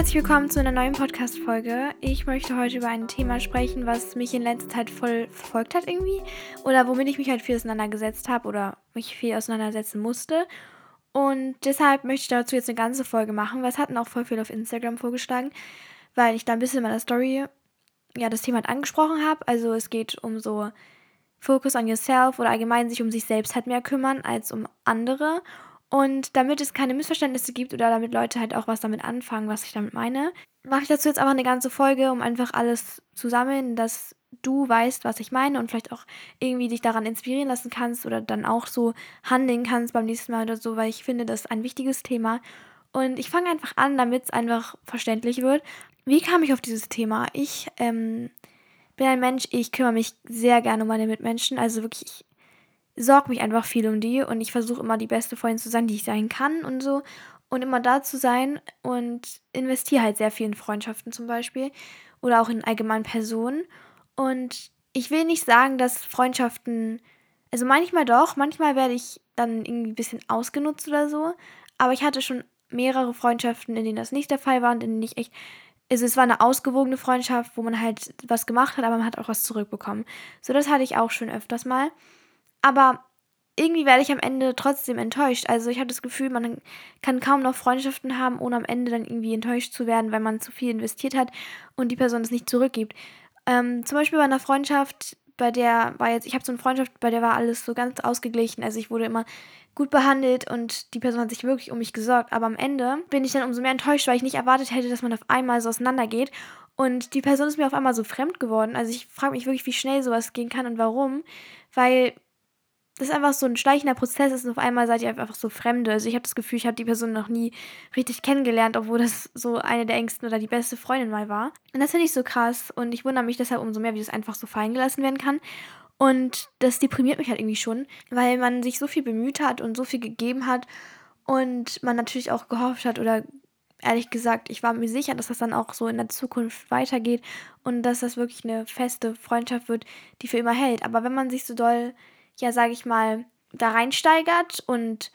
herzlich willkommen zu einer neuen Podcast-Folge. Ich möchte heute über ein Thema sprechen, was mich in letzter Zeit voll verfolgt hat irgendwie oder womit ich mich halt viel auseinandergesetzt habe oder mich viel auseinandersetzen musste. Und deshalb möchte ich dazu jetzt eine ganze Folge machen, weil es hatten auch voll viel auf Instagram vorgeschlagen, weil ich da ein bisschen in meiner Story ja das Thema halt angesprochen habe. Also es geht um so Focus on yourself oder allgemein sich um sich selbst halt mehr kümmern als um andere. Und damit es keine Missverständnisse gibt oder damit Leute halt auch was damit anfangen, was ich damit meine, mache ich dazu jetzt einfach eine ganze Folge, um einfach alles zu sammeln, dass du weißt, was ich meine und vielleicht auch irgendwie dich daran inspirieren lassen kannst oder dann auch so handeln kannst beim nächsten Mal oder so, weil ich finde, das ist ein wichtiges Thema. Und ich fange einfach an, damit es einfach verständlich wird. Wie kam ich auf dieses Thema? Ich ähm, bin ein Mensch, ich kümmere mich sehr gerne um meine Mitmenschen. Also wirklich, ich sorge mich einfach viel um die und ich versuche immer die beste Freundin zu sein, die ich sein kann und so. Und immer da zu sein und investiere halt sehr viel in Freundschaften zum Beispiel oder auch in allgemeinen Personen. Und ich will nicht sagen, dass Freundschaften, also manchmal doch, manchmal werde ich dann irgendwie ein bisschen ausgenutzt oder so. Aber ich hatte schon mehrere Freundschaften, in denen das nicht der Fall war und in denen ich echt also es war eine ausgewogene Freundschaft, wo man halt was gemacht hat, aber man hat auch was zurückbekommen. So, das hatte ich auch schon öfters mal. Aber irgendwie werde ich am Ende trotzdem enttäuscht. Also ich habe das Gefühl, man kann kaum noch Freundschaften haben, ohne am Ende dann irgendwie enttäuscht zu werden, weil man zu viel investiert hat und die Person es nicht zurückgibt. Ähm, zum Beispiel bei einer Freundschaft, bei der war jetzt, ich habe so eine Freundschaft, bei der war alles so ganz ausgeglichen. Also ich wurde immer gut behandelt und die Person hat sich wirklich um mich gesorgt. Aber am Ende bin ich dann umso mehr enttäuscht, weil ich nicht erwartet hätte, dass man auf einmal so auseinandergeht. Und die Person ist mir auf einmal so fremd geworden. Also ich frage mich wirklich, wie schnell sowas gehen kann und warum. Weil das ist einfach so ein schleichender Prozess ist und auf einmal seid ihr einfach so Fremde. Also ich habe das Gefühl, ich habe die Person noch nie richtig kennengelernt, obwohl das so eine der engsten oder die beste Freundin mal war. Und das finde ich so krass und ich wundere mich deshalb umso mehr, wie das einfach so fallen gelassen werden kann. Und das deprimiert mich halt irgendwie schon, weil man sich so viel bemüht hat und so viel gegeben hat und man natürlich auch gehofft hat oder ehrlich gesagt, ich war mir sicher, dass das dann auch so in der Zukunft weitergeht und dass das wirklich eine feste Freundschaft wird, die für immer hält. Aber wenn man sich so doll ja, sage ich mal, da reinsteigert und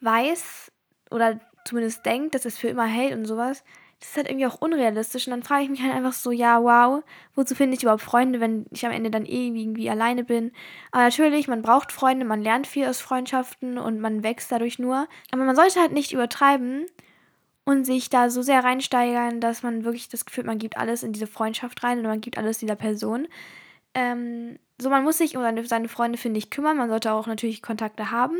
weiß oder zumindest denkt, dass es für immer hält und sowas, das ist halt irgendwie auch unrealistisch. Und dann frage ich mich halt einfach so, ja, wow, wozu finde ich überhaupt Freunde, wenn ich am Ende dann eh irgendwie alleine bin? Aber natürlich, man braucht Freunde, man lernt viel aus Freundschaften und man wächst dadurch nur. Aber man sollte halt nicht übertreiben und sich da so sehr reinsteigern, dass man wirklich das Gefühl, man gibt alles in diese Freundschaft rein und man gibt alles dieser Person. Ähm, so, man muss sich um seine, seine Freunde, finde ich, kümmern. Man sollte auch natürlich Kontakte haben.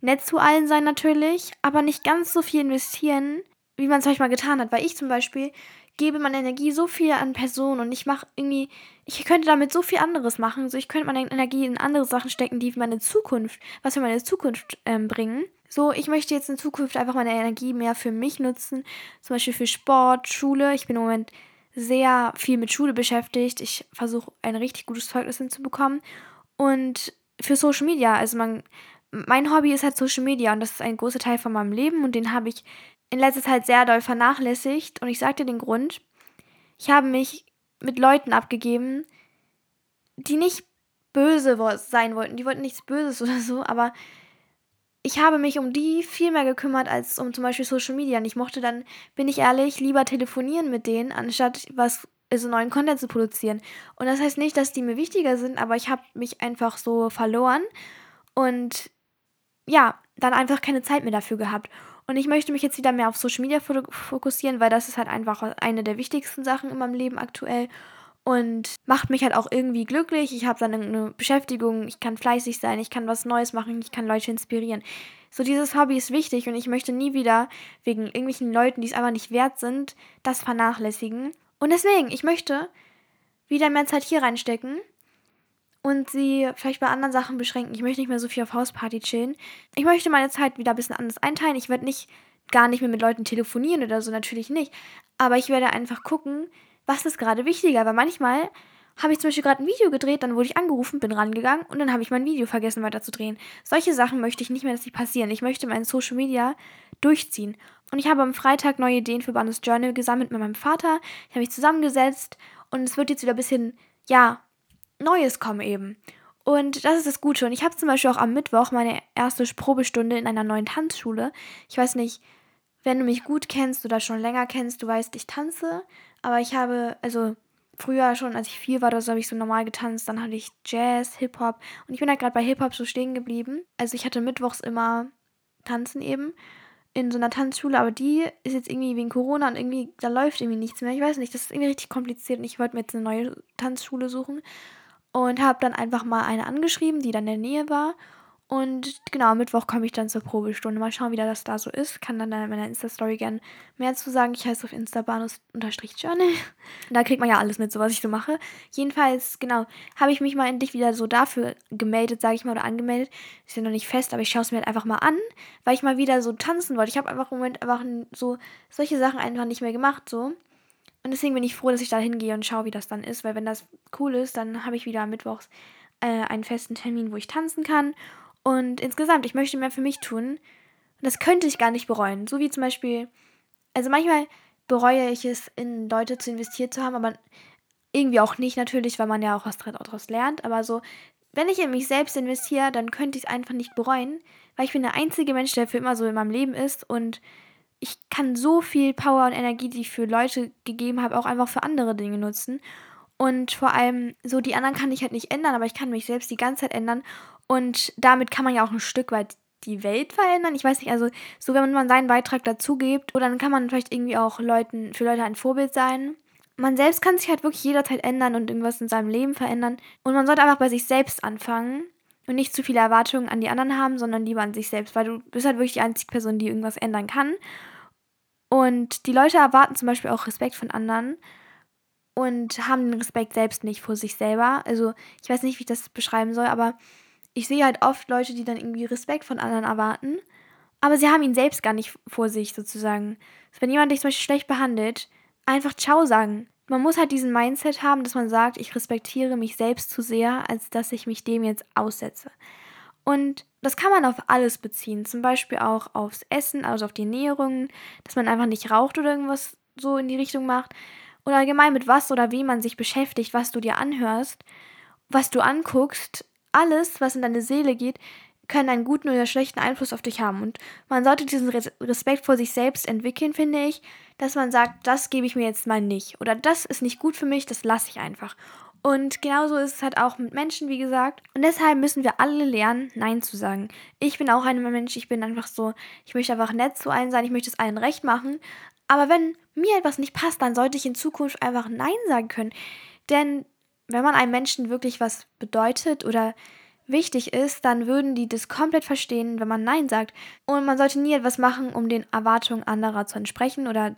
Nett zu allen sein natürlich, aber nicht ganz so viel investieren, wie man es manchmal getan hat. Weil ich zum Beispiel gebe meine Energie so viel an Personen und ich mache irgendwie, ich könnte damit so viel anderes machen. So, ich könnte meine Energie in andere Sachen stecken, die meine Zukunft, was für meine Zukunft ähm, bringen. So, ich möchte jetzt in Zukunft einfach meine Energie mehr für mich nutzen. Zum Beispiel für Sport, Schule. Ich bin im Moment sehr viel mit Schule beschäftigt. Ich versuche ein richtig gutes Zeugnis hinzubekommen. Und für Social Media, also man, mein Hobby ist halt Social Media und das ist ein großer Teil von meinem Leben und den habe ich in letzter Zeit sehr doll vernachlässigt. Und ich dir den Grund. Ich habe mich mit Leuten abgegeben, die nicht böse sein wollten. Die wollten nichts Böses oder so, aber ich habe mich um die viel mehr gekümmert als um zum Beispiel Social Media. Und ich mochte dann, bin ich ehrlich, lieber telefonieren mit denen, anstatt was also neuen Content zu produzieren. Und das heißt nicht, dass die mir wichtiger sind, aber ich habe mich einfach so verloren und ja, dann einfach keine Zeit mehr dafür gehabt. Und ich möchte mich jetzt wieder mehr auf Social Media fokussieren, weil das ist halt einfach eine der wichtigsten Sachen in meinem Leben aktuell und macht mich halt auch irgendwie glücklich. Ich habe dann eine Beschäftigung, ich kann fleißig sein, ich kann was Neues machen, ich kann Leute inspirieren. So dieses Hobby ist wichtig und ich möchte nie wieder wegen irgendwelchen Leuten, die es einfach nicht wert sind, das vernachlässigen. Und deswegen, ich möchte wieder mehr Zeit hier reinstecken und sie vielleicht bei anderen Sachen beschränken. Ich möchte nicht mehr so viel auf Hausparty chillen. Ich möchte meine Zeit wieder ein bisschen anders einteilen. Ich werde nicht gar nicht mehr mit Leuten telefonieren oder so, natürlich nicht. Aber ich werde einfach gucken, was ist gerade wichtiger? Weil manchmal habe ich zum Beispiel gerade ein Video gedreht, dann wurde ich angerufen, bin rangegangen und dann habe ich mein Video vergessen weiterzudrehen. Solche Sachen möchte ich nicht mehr, dass sie passieren. Ich möchte mein Social Media durchziehen. Und ich habe am Freitag neue Ideen für Bandes Journal gesammelt mit meinem Vater. Ich habe mich zusammengesetzt und es wird jetzt wieder ein bisschen, ja, Neues kommen eben. Und das ist das Gute. Und ich habe zum Beispiel auch am Mittwoch meine erste Probestunde in einer neuen Tanzschule. Ich weiß nicht, wenn du mich gut kennst oder schon länger kennst, du weißt, ich tanze. Aber ich habe, also früher schon, als ich vier war oder so, habe ich so normal getanzt. Dann hatte ich Jazz, Hip-Hop. Und ich bin halt gerade bei Hip-Hop so stehen geblieben. Also ich hatte mittwochs immer Tanzen eben in so einer Tanzschule, aber die ist jetzt irgendwie wegen Corona und irgendwie, da läuft irgendwie nichts mehr. Ich weiß nicht, das ist irgendwie richtig kompliziert und ich wollte mir jetzt eine neue Tanzschule suchen und habe dann einfach mal eine angeschrieben, die dann in der Nähe war und genau, Mittwoch komme ich dann zur Probestunde. Mal schauen, wie das da so ist. Kann dann in meiner Insta-Story gerne mehr zu sagen. Ich heiße auf Insta Banus-Journal. Da kriegt man ja alles mit, so was ich so mache. Jedenfalls, genau, habe ich mich mal endlich wieder so dafür gemeldet, sage ich mal, oder angemeldet. Ist ja noch nicht fest, aber ich schaue es mir halt einfach mal an, weil ich mal wieder so tanzen wollte. Ich habe einfach im Moment einfach so solche Sachen einfach nicht mehr gemacht, so. Und deswegen bin ich froh, dass ich da hingehe und schaue, wie das dann ist, weil wenn das cool ist, dann habe ich wieder am Mittwochs äh, einen festen Termin, wo ich tanzen kann. Und insgesamt, ich möchte mehr für mich tun. Und das könnte ich gar nicht bereuen. So wie zum Beispiel, also manchmal bereue ich es, in Leute zu investiert zu haben, aber irgendwie auch nicht natürlich, weil man ja auch was daraus lernt. Aber so, wenn ich in mich selbst investiere, dann könnte ich es einfach nicht bereuen, weil ich bin der einzige Mensch, der für immer so in meinem Leben ist und ich kann so viel Power und Energie, die ich für Leute gegeben habe, auch einfach für andere Dinge nutzen. Und vor allem, so die anderen kann ich halt nicht ändern, aber ich kann mich selbst die ganze Zeit ändern. Und damit kann man ja auch ein Stück weit die Welt verändern. Ich weiß nicht, also so wenn man seinen Beitrag dazu gibt, oder dann kann man vielleicht irgendwie auch Leuten, für Leute ein Vorbild sein. Man selbst kann sich halt wirklich jederzeit ändern und irgendwas in seinem Leben verändern. Und man sollte einfach bei sich selbst anfangen und nicht zu viele Erwartungen an die anderen haben, sondern lieber an sich selbst, weil du bist halt wirklich die einzige Person, die irgendwas ändern kann. Und die Leute erwarten zum Beispiel auch Respekt von anderen und haben den Respekt selbst nicht vor sich selber. Also ich weiß nicht, wie ich das beschreiben soll, aber ich sehe halt oft Leute, die dann irgendwie Respekt von anderen erwarten, aber sie haben ihn selbst gar nicht vor sich sozusagen. Also wenn jemand dich zum Beispiel schlecht behandelt, einfach Ciao sagen. Man muss halt diesen Mindset haben, dass man sagt, ich respektiere mich selbst zu sehr, als dass ich mich dem jetzt aussetze. Und das kann man auf alles beziehen, zum Beispiel auch aufs Essen, also auf die Ernährung, dass man einfach nicht raucht oder irgendwas so in die Richtung macht. Oder allgemein mit was oder wie man sich beschäftigt, was du dir anhörst, was du anguckst, alles, was in deine Seele geht, kann einen guten oder schlechten Einfluss auf dich haben. Und man sollte diesen Respekt vor sich selbst entwickeln, finde ich, dass man sagt, das gebe ich mir jetzt mal nicht. Oder das ist nicht gut für mich, das lasse ich einfach. Und genauso ist es halt auch mit Menschen, wie gesagt. Und deshalb müssen wir alle lernen, Nein zu sagen. Ich bin auch ein Mensch, ich bin einfach so, ich möchte einfach nett zu allen sein, ich möchte es allen recht machen. Aber wenn mir etwas nicht passt, dann sollte ich in Zukunft einfach Nein sagen können. Denn wenn man einem Menschen wirklich was bedeutet oder wichtig ist, dann würden die das komplett verstehen, wenn man Nein sagt. Und man sollte nie etwas machen, um den Erwartungen anderer zu entsprechen oder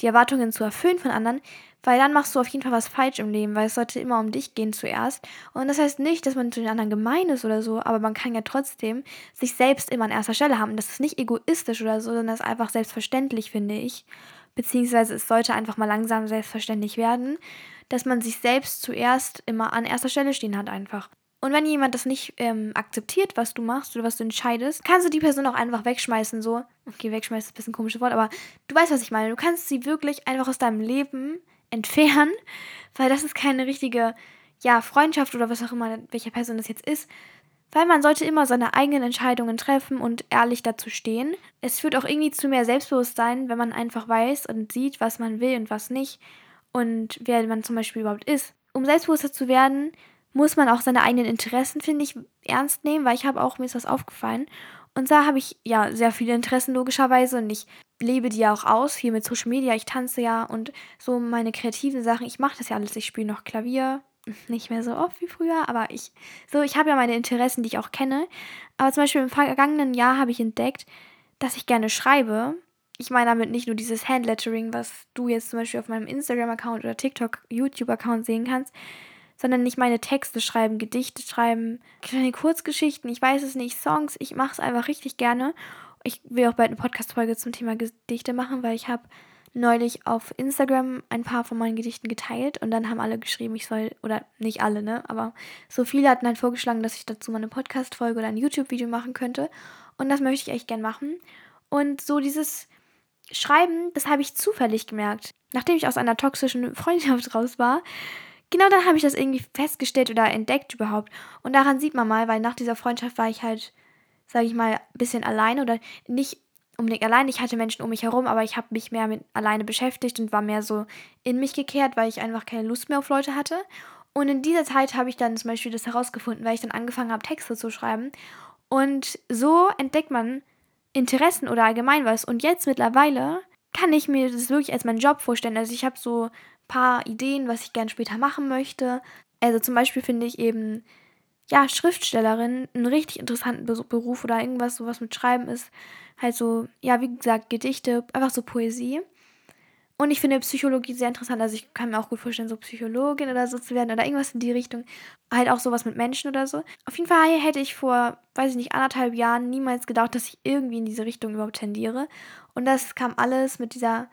die Erwartungen zu erfüllen von anderen, weil dann machst du auf jeden Fall was falsch im Leben, weil es sollte immer um dich gehen zuerst. Und das heißt nicht, dass man zu den anderen gemein ist oder so, aber man kann ja trotzdem sich selbst immer an erster Stelle haben. Das ist nicht egoistisch oder so, sondern das ist einfach selbstverständlich, finde ich. Beziehungsweise es sollte einfach mal langsam selbstverständlich werden dass man sich selbst zuerst immer an erster Stelle stehen hat einfach. Und wenn jemand das nicht ähm, akzeptiert, was du machst oder was du entscheidest, kannst du die Person auch einfach wegschmeißen, so. Okay, wegschmeißen ist ein bisschen ein komisches Wort, aber du weißt, was ich meine. Du kannst sie wirklich einfach aus deinem Leben entfernen, weil das ist keine richtige, ja, Freundschaft oder was auch immer, welche Person das jetzt ist. Weil man sollte immer seine eigenen Entscheidungen treffen und ehrlich dazu stehen. Es führt auch irgendwie zu mehr Selbstbewusstsein, wenn man einfach weiß und sieht, was man will und was nicht und wer man zum Beispiel überhaupt ist. Um selbstbewusster zu werden, muss man auch seine eigenen Interessen, finde ich, ernst nehmen, weil ich habe auch, mir ist das aufgefallen. Und da habe ich ja sehr viele Interessen logischerweise und ich lebe die ja auch aus, hier mit Social Media, ich tanze ja und so meine kreativen Sachen, ich mache das ja alles, ich spiele noch Klavier, nicht mehr so oft wie früher, aber ich, so, ich habe ja meine Interessen, die ich auch kenne. Aber zum Beispiel im vergangenen Jahr habe ich entdeckt, dass ich gerne schreibe ich meine damit nicht nur dieses Handlettering, was du jetzt zum Beispiel auf meinem Instagram-Account oder TikTok, YouTube-Account sehen kannst, sondern nicht meine Texte schreiben, Gedichte schreiben, kleine Kurzgeschichten, ich weiß es nicht, Songs, ich mache es einfach richtig gerne. Ich will auch bald eine Podcast-Folge zum Thema Gedichte machen, weil ich habe neulich auf Instagram ein paar von meinen Gedichten geteilt und dann haben alle geschrieben, ich soll, oder nicht alle, ne, aber so viele hatten halt vorgeschlagen, dass ich dazu mal eine Podcast-Folge oder ein YouTube-Video machen könnte und das möchte ich echt gern machen. Und so dieses Schreiben, das habe ich zufällig gemerkt. Nachdem ich aus einer toxischen Freundschaft raus war, genau dann habe ich das irgendwie festgestellt oder entdeckt überhaupt. Und daran sieht man mal, weil nach dieser Freundschaft war ich halt, sage ich mal, ein bisschen allein oder nicht unbedingt allein. Ich hatte Menschen um mich herum, aber ich habe mich mehr mit alleine beschäftigt und war mehr so in mich gekehrt, weil ich einfach keine Lust mehr auf Leute hatte. Und in dieser Zeit habe ich dann zum Beispiel das herausgefunden, weil ich dann angefangen habe, Texte zu schreiben. Und so entdeckt man Interessen oder allgemein was. Und jetzt mittlerweile kann ich mir das wirklich als meinen Job vorstellen. Also ich habe so ein paar Ideen, was ich gerne später machen möchte. Also zum Beispiel finde ich eben, ja, Schriftstellerin einen richtig interessanten Beruf oder irgendwas, so was mit Schreiben ist. Halt so, ja, wie gesagt, Gedichte, einfach so Poesie. Und ich finde Psychologie sehr interessant. Also ich kann mir auch gut vorstellen, so Psychologin oder so zu werden oder irgendwas in die Richtung. Halt auch sowas mit Menschen oder so. Auf jeden Fall hätte ich vor, weiß ich nicht, anderthalb Jahren niemals gedacht, dass ich irgendwie in diese Richtung überhaupt tendiere. Und das kam alles mit dieser,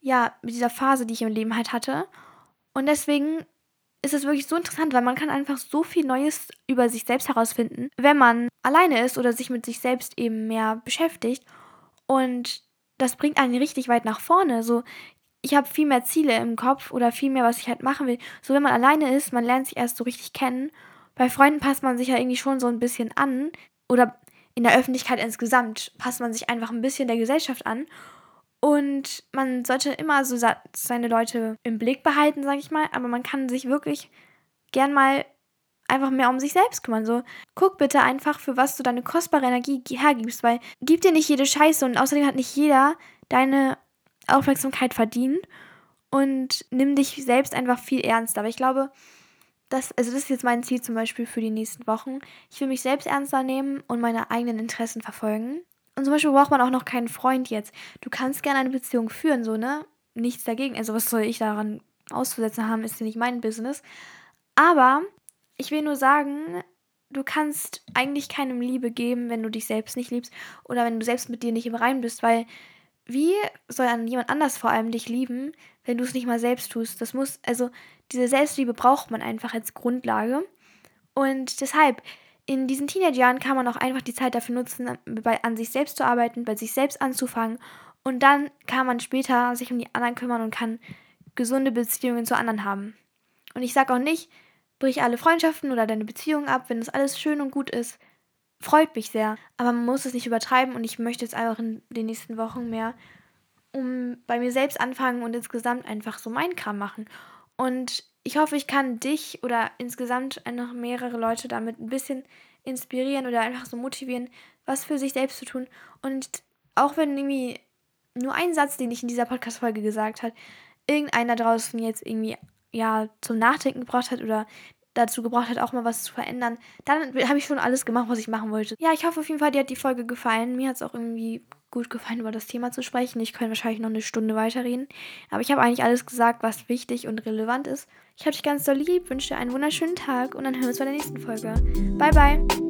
ja, mit dieser Phase, die ich im Leben halt hatte. Und deswegen ist es wirklich so interessant, weil man kann einfach so viel Neues über sich selbst herausfinden, wenn man alleine ist oder sich mit sich selbst eben mehr beschäftigt. Und das bringt einen richtig weit nach vorne. So, ich habe viel mehr Ziele im Kopf oder viel mehr, was ich halt machen will. So, wenn man alleine ist, man lernt sich erst so richtig kennen. Bei Freunden passt man sich ja irgendwie schon so ein bisschen an. Oder in der Öffentlichkeit insgesamt passt man sich einfach ein bisschen der Gesellschaft an. Und man sollte immer so seine Leute im Blick behalten, sag ich mal. Aber man kann sich wirklich gern mal einfach mehr um sich selbst kümmern. So, guck bitte einfach, für was du deine kostbare Energie hergibst, weil gib dir nicht jede Scheiße und außerdem hat nicht jeder deine Aufmerksamkeit verdient und nimm dich selbst einfach viel ernster. Aber ich glaube, das, also das ist jetzt mein Ziel zum Beispiel für die nächsten Wochen. Ich will mich selbst ernster nehmen und meine eigenen Interessen verfolgen. Und zum Beispiel braucht man auch noch keinen Freund jetzt. Du kannst gerne eine Beziehung führen, so, ne? Nichts dagegen. Also, was soll ich daran auszusetzen haben, ist ja nicht mein Business. Aber ich will nur sagen, du kannst eigentlich keinem Liebe geben, wenn du dich selbst nicht liebst oder wenn du selbst mit dir nicht im Rein bist, weil wie soll dann jemand anders vor allem dich lieben, wenn du es nicht mal selbst tust? Das muss, also diese Selbstliebe braucht man einfach als Grundlage. Und deshalb, in diesen Teenagerjahren kann man auch einfach die Zeit dafür nutzen, bei, an sich selbst zu arbeiten, bei sich selbst anzufangen. Und dann kann man später sich um die anderen kümmern und kann gesunde Beziehungen zu anderen haben. Und ich sage auch nicht, brich alle Freundschaften oder deine Beziehungen ab, wenn das alles schön und gut ist freut mich sehr. Aber man muss es nicht übertreiben und ich möchte jetzt einfach in den nächsten Wochen mehr um bei mir selbst anfangen und insgesamt einfach so meinen Kram machen. Und ich hoffe, ich kann dich oder insgesamt noch mehrere Leute damit ein bisschen inspirieren oder einfach so motivieren, was für sich selbst zu tun. Und auch wenn irgendwie nur ein Satz, den ich in dieser Podcast-Folge gesagt habe, irgendeiner draußen jetzt irgendwie ja zum Nachdenken gebracht hat oder dazu gebracht hat, auch mal was zu verändern, dann habe ich schon alles gemacht, was ich machen wollte. Ja, ich hoffe auf jeden Fall, dir hat die Folge gefallen. Mir hat es auch irgendwie gut gefallen, über das Thema zu sprechen. Ich könnte wahrscheinlich noch eine Stunde weiterreden. Aber ich habe eigentlich alles gesagt, was wichtig und relevant ist. Ich habe dich ganz doll lieb, wünsche dir einen wunderschönen Tag und dann hören wir uns bei der nächsten Folge. Bye, bye.